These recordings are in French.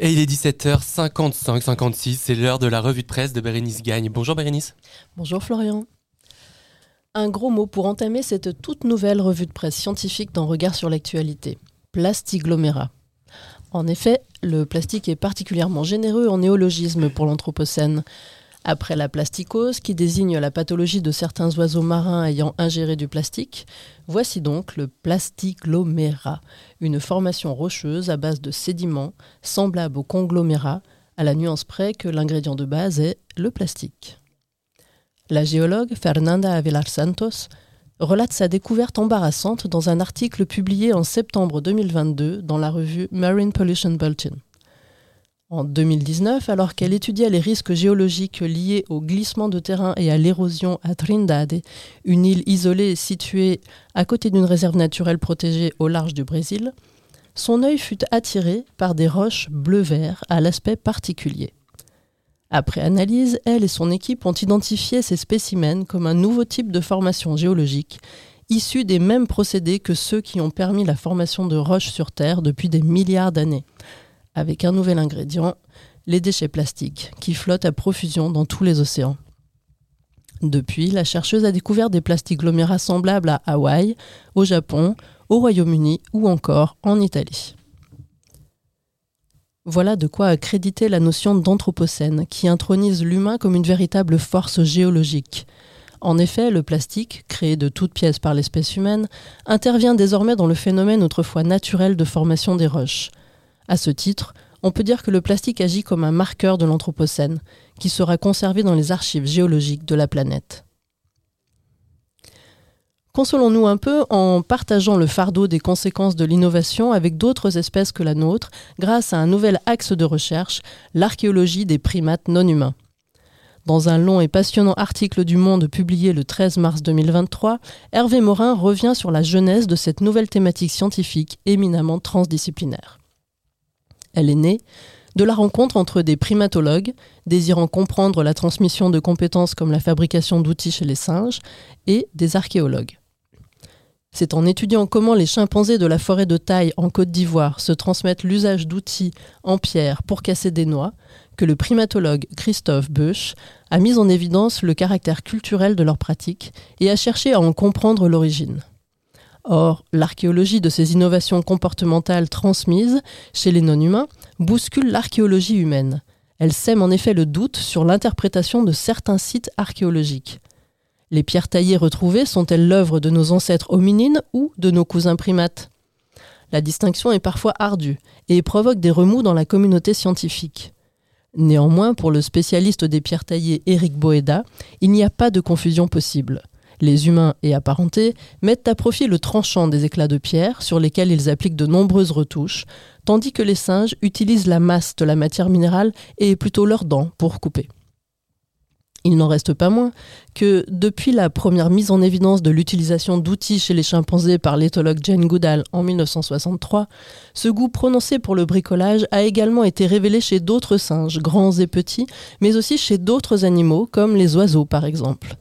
Et il est 17h55, 56, c'est l'heure de la revue de presse de Bérénice Gagne. Bonjour Bérénice. Bonjour Florian. Un gros mot pour entamer cette toute nouvelle revue de presse scientifique d'un regard sur l'actualité. Plastiglomérat. En effet, le plastique est particulièrement généreux en néologisme pour l'Anthropocène. Après la plasticose, qui désigne la pathologie de certains oiseaux marins ayant ingéré du plastique, voici donc le plastiglomérat, une formation rocheuse à base de sédiments, semblable au conglomérat, à la nuance près que l'ingrédient de base est le plastique. La géologue Fernanda Avelar Santos relate sa découverte embarrassante dans un article publié en septembre 2022 dans la revue Marine Pollution Bulletin. En 2019, alors qu'elle étudiait les risques géologiques liés au glissement de terrain et à l'érosion à Trindade, une île isolée située à côté d'une réserve naturelle protégée au large du Brésil, son œil fut attiré par des roches bleu-vert à l'aspect particulier. Après analyse, elle et son équipe ont identifié ces spécimens comme un nouveau type de formation géologique, issu des mêmes procédés que ceux qui ont permis la formation de roches sur Terre depuis des milliards d'années, avec un nouvel ingrédient, les déchets plastiques, qui flottent à profusion dans tous les océans. Depuis, la chercheuse a découvert des plastiglomérats semblables à Hawaï, au Japon, au Royaume-Uni ou encore en Italie. Voilà de quoi accréditer la notion d'anthropocène, qui intronise l'humain comme une véritable force géologique. En effet, le plastique, créé de toutes pièces par l'espèce humaine, intervient désormais dans le phénomène autrefois naturel de formation des roches. À ce titre, on peut dire que le plastique agit comme un marqueur de l'anthropocène, qui sera conservé dans les archives géologiques de la planète. Consolons-nous un peu en partageant le fardeau des conséquences de l'innovation avec d'autres espèces que la nôtre grâce à un nouvel axe de recherche, l'archéologie des primates non humains. Dans un long et passionnant article du Monde publié le 13 mars 2023, Hervé Morin revient sur la genèse de cette nouvelle thématique scientifique éminemment transdisciplinaire. Elle est née de la rencontre entre des primatologues, désirant comprendre la transmission de compétences comme la fabrication d'outils chez les singes, et des archéologues. C'est en étudiant comment les chimpanzés de la forêt de taille en Côte d'Ivoire se transmettent l'usage d'outils en pierre pour casser des noix que le primatologue Christophe Busch a mis en évidence le caractère culturel de leur pratique et a cherché à en comprendre l'origine. Or, l'archéologie de ces innovations comportementales transmises chez les non-humains bouscule l'archéologie humaine. Elle sème en effet le doute sur l'interprétation de certains sites archéologiques. Les pierres taillées retrouvées sont-elles l'œuvre de nos ancêtres hominines ou de nos cousins primates? La distinction est parfois ardue et provoque des remous dans la communauté scientifique. Néanmoins, pour le spécialiste des pierres taillées Éric Boeda, il n'y a pas de confusion possible. Les humains et apparentés mettent à profit le tranchant des éclats de pierre sur lesquels ils appliquent de nombreuses retouches, tandis que les singes utilisent la masse de la matière minérale et plutôt leurs dents pour couper. Il n'en reste pas moins que depuis la première mise en évidence de l'utilisation d'outils chez les chimpanzés par l'éthologue Jane Goodall en 1963, ce goût prononcé pour le bricolage a également été révélé chez d'autres singes, grands et petits, mais aussi chez d'autres animaux comme les oiseaux par exemple.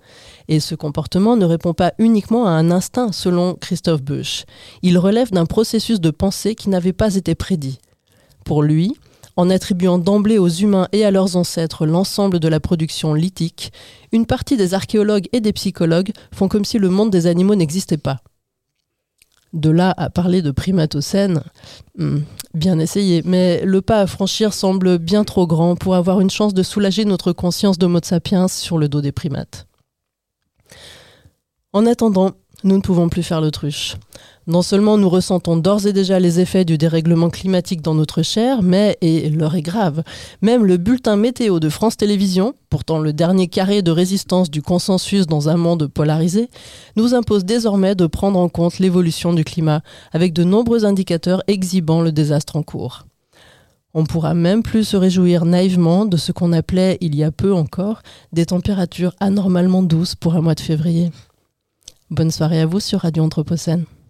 Et ce comportement ne répond pas uniquement à un instinct selon Christophe Busch. Il relève d'un processus de pensée qui n'avait pas été prédit. Pour lui, en attribuant d'emblée aux humains et à leurs ancêtres l'ensemble de la production lithique, une partie des archéologues et des psychologues font comme si le monde des animaux n'existait pas. De là à parler de primatocène, hmm, bien essayé, mais le pas à franchir semble bien trop grand pour avoir une chance de soulager notre conscience d'Homo sapiens sur le dos des primates. En attendant, nous ne pouvons plus faire l'autruche. Non seulement nous ressentons d'ores et déjà les effets du dérèglement climatique dans notre chair, mais, et l'heure est grave, même le bulletin météo de France Télévisions, pourtant le dernier carré de résistance du consensus dans un monde polarisé, nous impose désormais de prendre en compte l'évolution du climat, avec de nombreux indicateurs exhibant le désastre en cours. On pourra même plus se réjouir naïvement de ce qu'on appelait, il y a peu encore, des températures anormalement douces pour un mois de février. Bonne soirée à vous sur Radio Anthropocène.